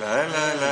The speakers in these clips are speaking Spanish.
la la la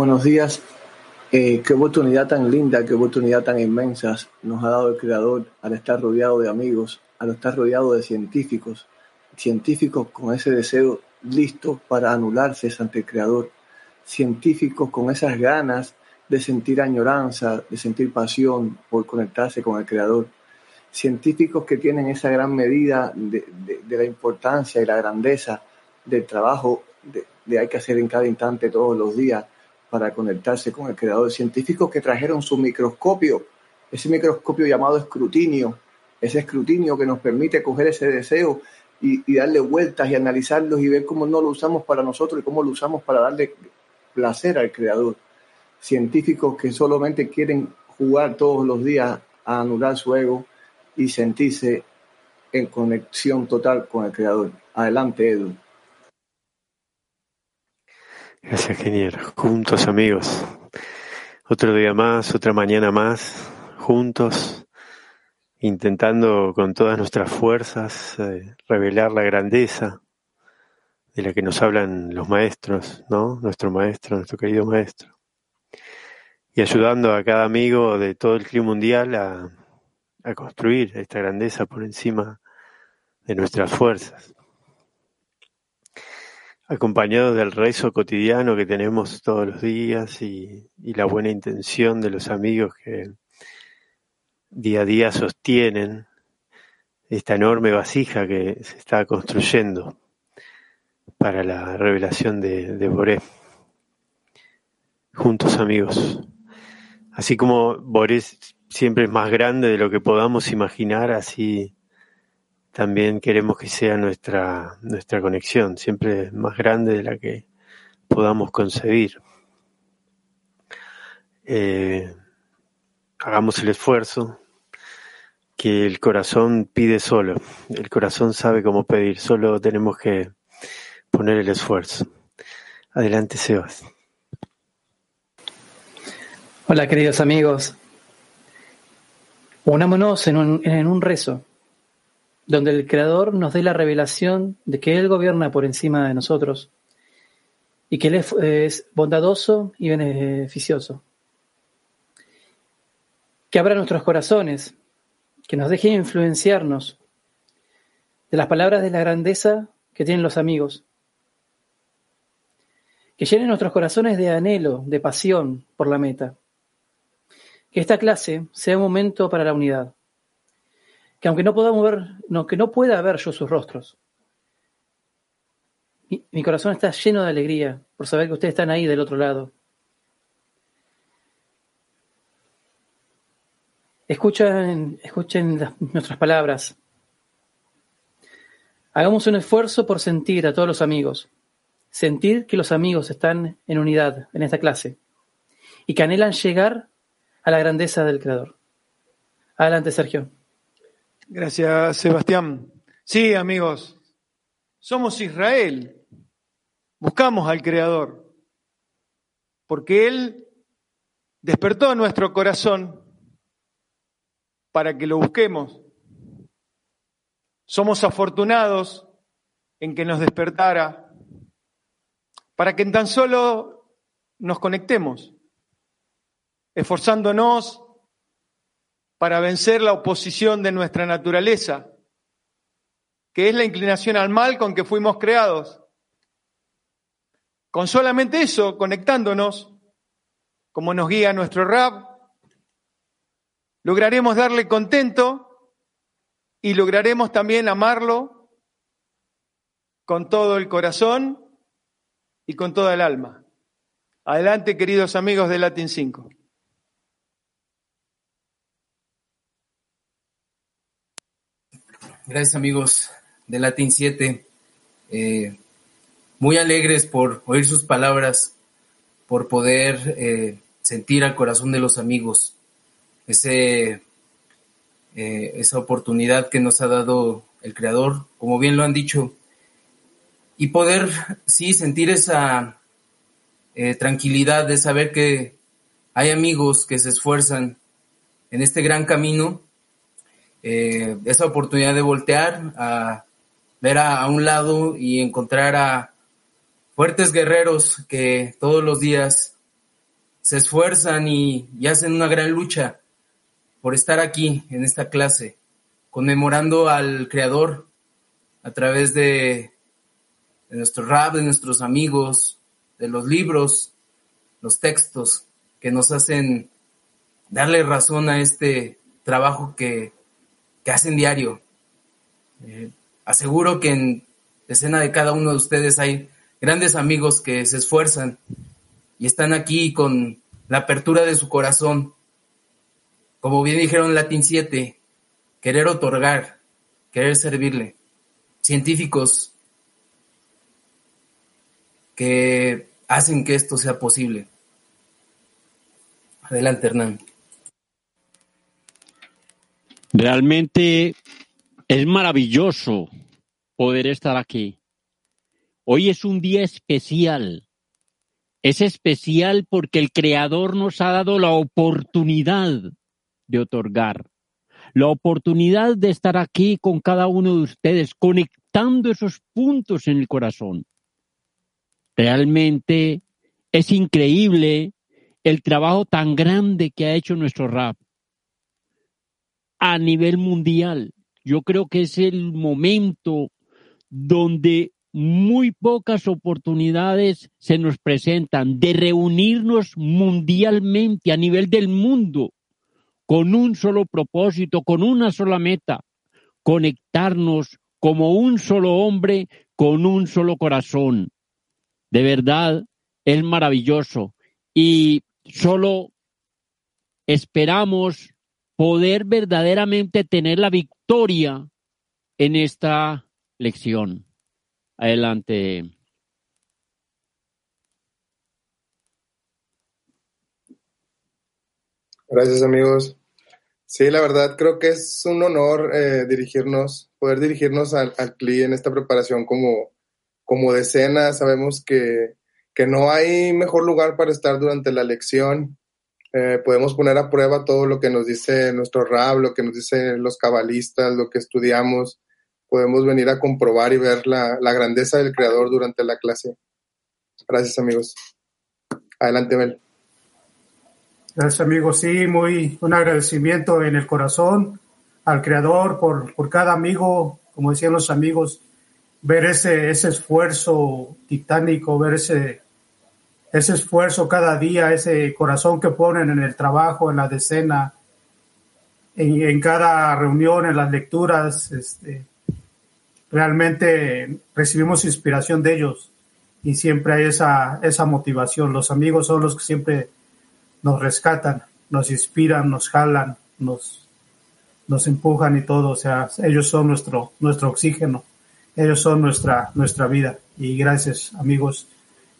Buenos días. Eh, qué oportunidad tan linda, qué oportunidad tan inmensa nos ha dado el Creador al estar rodeado de amigos, al estar rodeado de científicos, científicos con ese deseo listo para anularse ante el Creador, científicos con esas ganas de sentir añoranza, de sentir pasión por conectarse con el Creador, científicos que tienen esa gran medida de, la importancia y la grandeza del trabajo de, de hay que hacer en cada instante todos los días para conectarse con el creador. Científicos que trajeron su microscopio, ese microscopio llamado escrutinio, ese escrutinio que nos permite coger ese deseo y, darle vueltas y analizarlos y ver cómo no lo usamos para nosotros y cómo lo usamos para darle placer al creador. Científicos que solamente quieren jugar todos los días a anular su ego y sentirse en conexión total con el creador. Adelante, Edu. Gracias, genial. Juntos, amigos. Otro día más, otra mañana más, juntos, intentando con todas nuestras fuerzas eh, revelar la grandeza de la que nos hablan los maestros, ¿no? Nuestro maestro, nuestro querido maestro. Y ayudando a cada amigo de todo el clima mundial a construir esta grandeza por encima de nuestras fuerzas acompañado del rezo cotidiano que tenemos todos los días y, la buena intención de los amigos que día a día sostienen esta enorme vasija que se está construyendo para la revelación de, de Boré. Juntos amigos. Así como Boré siempre es más grande de lo que podamos imaginar, así también queremos que sea nuestra, nuestra conexión, siempre más grande de la que podamos concebir. Eh, hagamos el esfuerzo que el corazón pide solo. El corazón sabe cómo pedir, solo tenemos que poner el esfuerzo. Adelante, Sebas. Hola, queridos amigos. Unámonos en un, en un rezo donde el Creador nos dé la revelación de que Él gobierna por encima de nosotros y que Él es, bondadoso y beneficioso. Que abra nuestros corazones, que nos deje influenciarnos de las palabras de la grandeza que tienen los amigos. Que llene nuestros corazones de anhelo, de pasión por la meta. Que esta clase sea un momento para la unidad que aunque no pueda mover, no, que no pueda ver yo sus rostros. Mi, corazón está lleno de alegría por saber que ustedes están ahí del otro lado. Escuchen, escuchen nuestras palabras. Hagamos un esfuerzo por sentir a todos los amigos, sentir que los amigos están en unidad en esta clase y que anhelan llegar a la grandeza del Creador. Adelante, Sergio. Gracias, Sebastián. Sí, amigos, somos Israel. Buscamos al Creador, porque Él despertó nuestro corazón para que lo busquemos. Somos afortunados en que nos despertara, para que en tan solo nos conectemos, esforzándonos para vencer la oposición de nuestra naturaleza, que es la inclinación al mal con que fuimos creados. Con solamente eso, conectándonos, como nos guía nuestro rap, lograremos darle contento y lograremos también amarlo con todo el corazón y con toda el alma. Adelante, queridos amigos de Latin 5. Gracias, amigos de Latin 7. Eh, muy alegres por oír sus palabras, por poder eh, sentir al corazón de los amigos ese, eh, esa oportunidad que nos ha dado el Creador, como bien lo han dicho, y poder, sí, sentir esa tranquilidad de saber que hay amigos que se esfuerzan en este gran camino, esa oportunidad de voltear a ver a, un lado y encontrar a fuertes guerreros que todos los días se esfuerzan y, hacen una gran lucha por estar aquí en esta clase, conmemorando al Creador a través de, de nuestro rap, de nuestros amigos, de los libros, los textos que nos hacen darle razón a este trabajo que, que hacen diario. Eh, aseguro que en escena de cada uno de ustedes hay grandes amigos que se esfuerzan y están aquí con la apertura de su corazón. Como bien dijeron Latin 7, querer otorgar, querer servirle. Científicos que hacen que esto sea posible. Adelante, Hernán. Realmente es maravilloso poder estar aquí. Hoy es un día especial. Es especial porque el Creador nos ha dado la oportunidad de otorgar, la oportunidad de estar aquí con cada uno de ustedes, conectando esos puntos en el corazón. Realmente es increíble el trabajo tan grande que ha hecho nuestro rap a nivel mundial. Yo creo que es el momento donde muy pocas oportunidades se nos presentan de reunirnos mundialmente a nivel del mundo con un solo propósito, con una sola meta, conectarnos como un solo hombre, con un solo corazón. De verdad, es maravilloso y solo esperamos poder verdaderamente tener la victoria en esta lección. Adelante. Gracias amigos. Sí, la verdad creo que es un honor eh, dirigirnos, poder dirigirnos al, al, CLI en esta preparación como, como decena. Sabemos que, que no hay mejor lugar para estar durante la lección. Eh, podemos poner a prueba todo lo que nos dice nuestro rab, lo que nos dicen los cabalistas, lo que estudiamos podemos venir a comprobar y ver la, grandeza del Creador durante la clase. Gracias, amigos. Adelante, Mel. Gracias, amigos. Sí, muy un agradecimiento en el corazón al Creador por, por cada amigo, como decían los amigos, ver ese, ese esfuerzo titánico, ver ese, ese esfuerzo cada día, ese corazón que ponen en el trabajo, en la decena, en, en cada reunión, en las lecturas, este, realmente recibimos inspiración de ellos y siempre hay esa, esa motivación. Los amigos son los que siempre nos rescatan, nos inspiran, nos jalan, nos, nos empujan y todo, o sea, ellos son nuestro, nuestro oxígeno, ellos son nuestra, nuestra vida. Y gracias, amigos,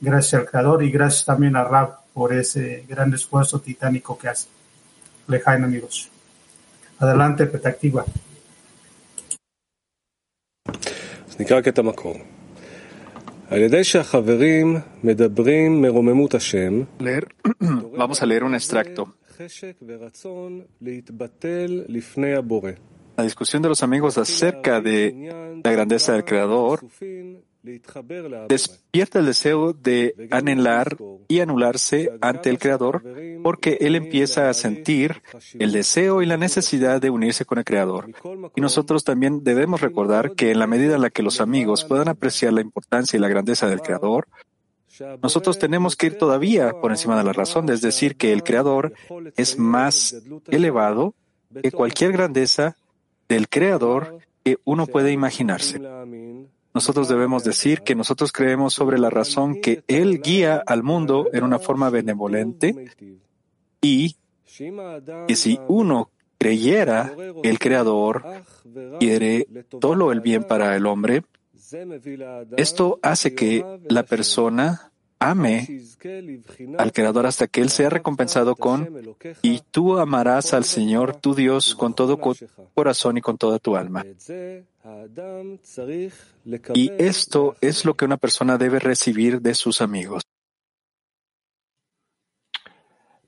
gracias al Creador y gracias también a Rab por ese gran esfuerzo titánico que hace. Lejain, amigos. Adelante, Petactiva. נקרא קטע מקור. על ידי שהחברים מדברים מרוממות השם, Leer, vamos a leer un extracto. חשק ורצון להתבטל לפני הבורא. La discusión de los amigos acerca de la grandeza del Creador להתחבר להבורא. despierta el deseo de anhelar y anularse ante el Creador porque él empieza a sentir el deseo y la necesidad de unirse con el Creador. Y nosotros también debemos recordar que en la medida en la que los amigos puedan apreciar la importancia y la grandeza del Creador, nosotros tenemos que ir todavía por encima de la razón, es decir, que el Creador es más elevado que cualquier grandeza del Creador que uno puede imaginarse. Nosotros debemos decir que nosotros creemos sobre la razón que Él guía al mundo en una forma benevolente y que si uno creyera el Creador quiere todo el bien para el hombre, esto hace que la persona ame al Creador hasta que Él sea recompensado con, y tú amarás al Señor tu Dios con todo co- corazón y con toda tu alma. Y esto es lo que una persona debe recibir de sus amigos.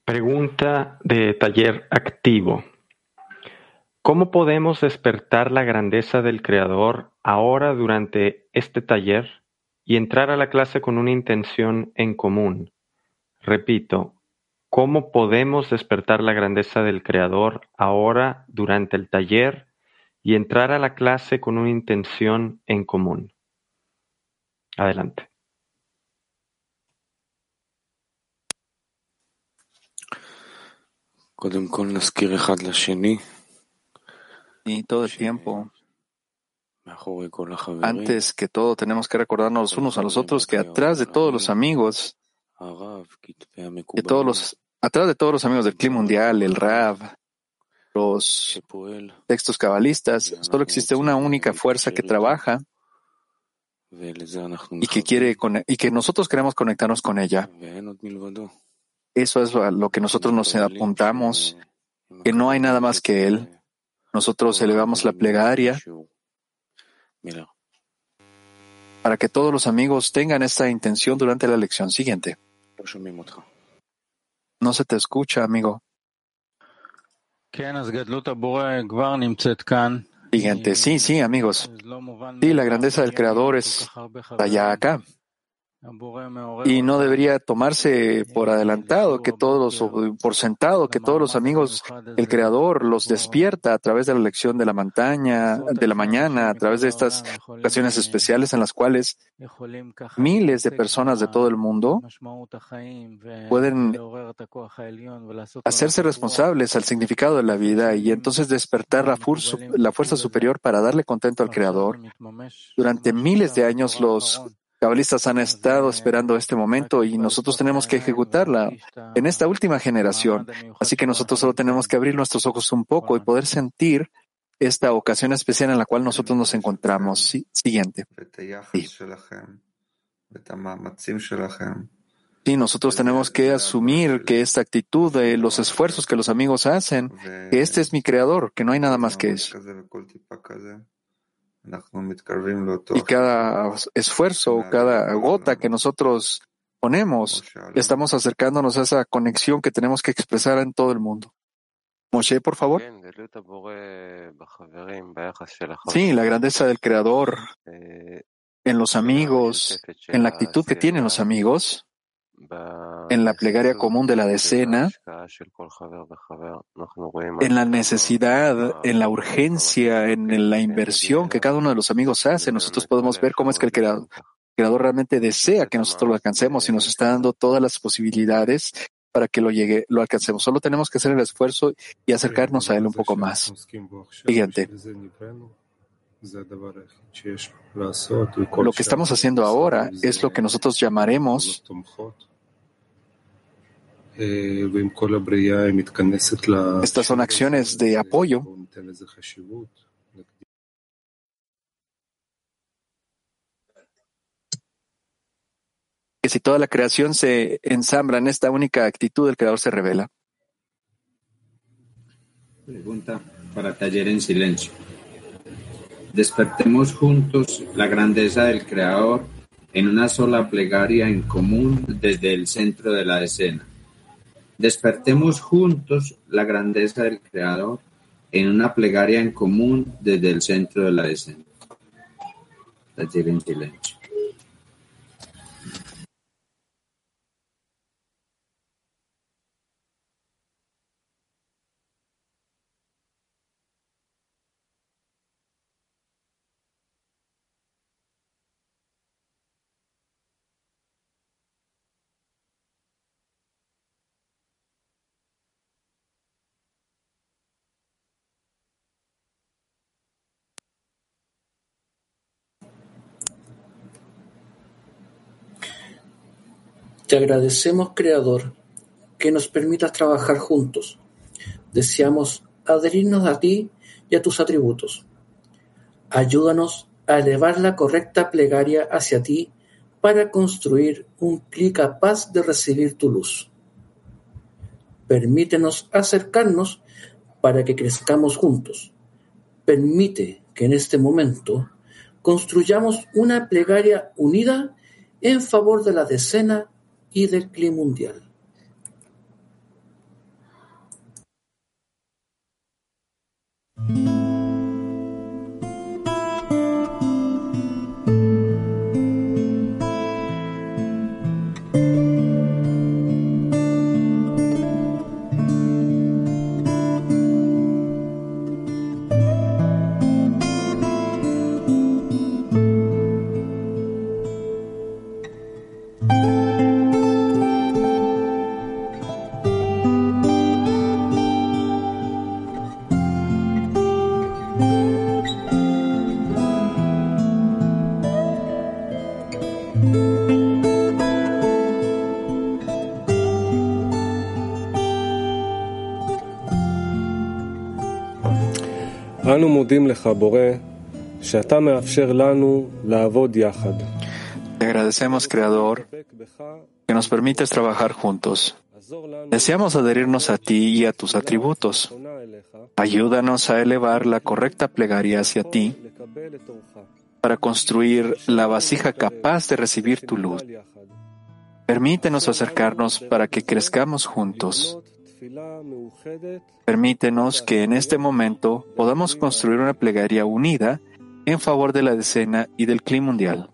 Pregunta de taller activo. ¿Cómo podemos despertar la grandeza del Creador ahora durante este taller y entrar a la clase con una intención en común. Repito, ¿cómo podemos despertar la grandeza del Creador ahora durante el taller y entrar a la clase con una intención en común? Adelante. Y todo el tiempo antes que todo, tenemos que recordarnos los unos a los otros que atrás de todos los amigos, de todos los, atrás de todos los amigos del clima mundial, el Rab, los textos cabalistas, solo existe una única fuerza que trabaja y que quiere y que nosotros queremos conectarnos con ella. Eso es lo que nosotros nos apuntamos, que no hay nada más que él. Nosotros elevamos la plegaria. Para que todos los amigos tengan esta intención durante la lección siguiente. No se te escucha, amigo. Siguiente. Sí, sí, amigos. Sí, la grandeza del Creador es allá acá. Y no debería tomarse por adelantado que todos los, por sentado que todos los amigos, el Creador los despierta a través de la lección de la montaña, de la mañana, a través de estas ocasiones especiales en las cuales miles de personas de todo el mundo pueden hacerse responsables al significado de la vida y entonces despertar la, fuerza, la fuerza superior para darle contento al Creador. Durante miles de años los cabalistas han estado esperando este momento y nosotros tenemos que ejecutarla en esta última generación. Así que nosotros solo tenemos que abrir nuestros ojos un poco y poder sentir esta ocasión especial en la cual nosotros nos encontramos. Siguiente. Sí. Sí, nosotros tenemos que asumir que esta actitud, de los esfuerzos que los amigos hacen, que este es mi creador, que no hay nada más que eso. Y cada esfuerzo, cada gota que nosotros ponemos, estamos acercándonos a esa conexión que tenemos que expresar en todo el mundo. Moshe, por favor. Sí, la grandeza del Creador en los amigos, en la actitud que tienen los amigos, en la plegaria común de la decena, en la necesidad, en la urgencia, en la inversión que cada uno de los amigos hace, nosotros podemos ver cómo es que el creador, realmente desea que nosotros lo alcancemos y nos está dando todas las posibilidades para que lo llegue, lo alcancemos. Solo tenemos que hacer el esfuerzo y acercarnos a él un poco más. Siguiente. Lo que estamos haciendo ahora es lo que nosotros llamaremos estas son acciones de apoyo. Que si toda la creación se ensambla en esta única actitud, el creador se revela. Pregunta para taller en silencio. Despertemos juntos la grandeza del creador en una sola plegaria en común desde el centro de la escena. Despertemos juntos la grandeza del Creador en una plegaria en común desde el centro de la escena. Taller en. Te agradecemos, Creador, que nos permitas trabajar juntos. Deseamos adherirnos a ti y a tus atributos. Ayúdanos a elevar la correcta plegaria hacia ti para construir un pli capaz de recibir tu luz. Permítenos acercarnos para que crezcamos juntos. Permite que en este momento construyamos una plegaria unida en favor de la decena y del clima mundial. מודים לך, בורא, שאתה מאפשר לנו לעבוד יחד. Te agradecemos, Creador, que nos permites trabajar juntos. Deseamos adherirnos a ti y a tus atributos. Ayúdanos a elevar la correcta plegaria hacia ti para construir la vasija capaz de recibir tu luz. Permítenos acercarnos para que crezcamos juntos. Permítenos que en este momento podamos construir una plegaria unida en favor de la decena y del clima mundial.